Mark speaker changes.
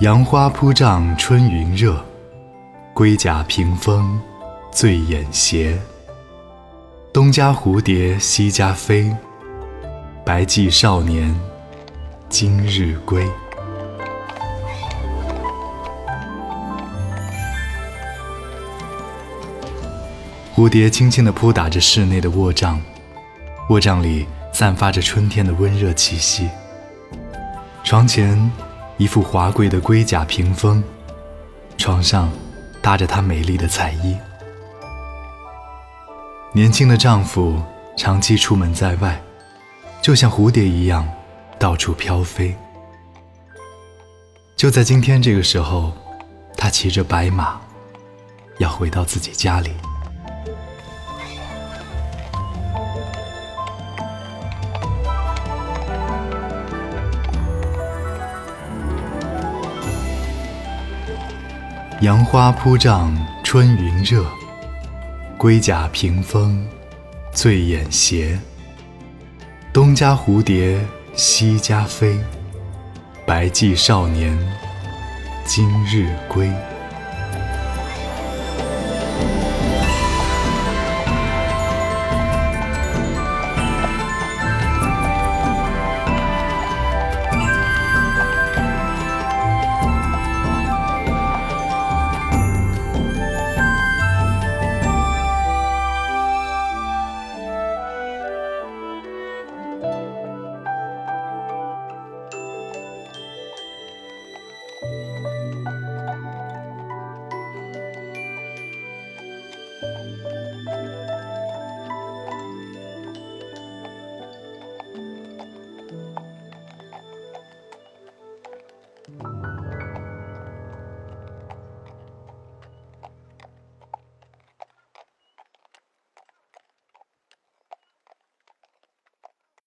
Speaker 1: 杨花铺帐春云热，龟甲屏风醉眼斜。东家蝴蝶西家飞，白髻少年今日归。蝴蝶轻轻地扑打着室内的卧帐，卧帐里散发着春天的温热气息。床前一副华贵的龟甲屏风，床上搭着她美丽的彩衣。年轻的丈夫长期出门在外，就像蝴蝶一样到处飘飞。就在今天这个时候，他骑着白马，要回到自己家里。杨花铺帐春云热，龟甲屏风醉眼斜。东家蝴蝶西家飞，白髻少年今日归。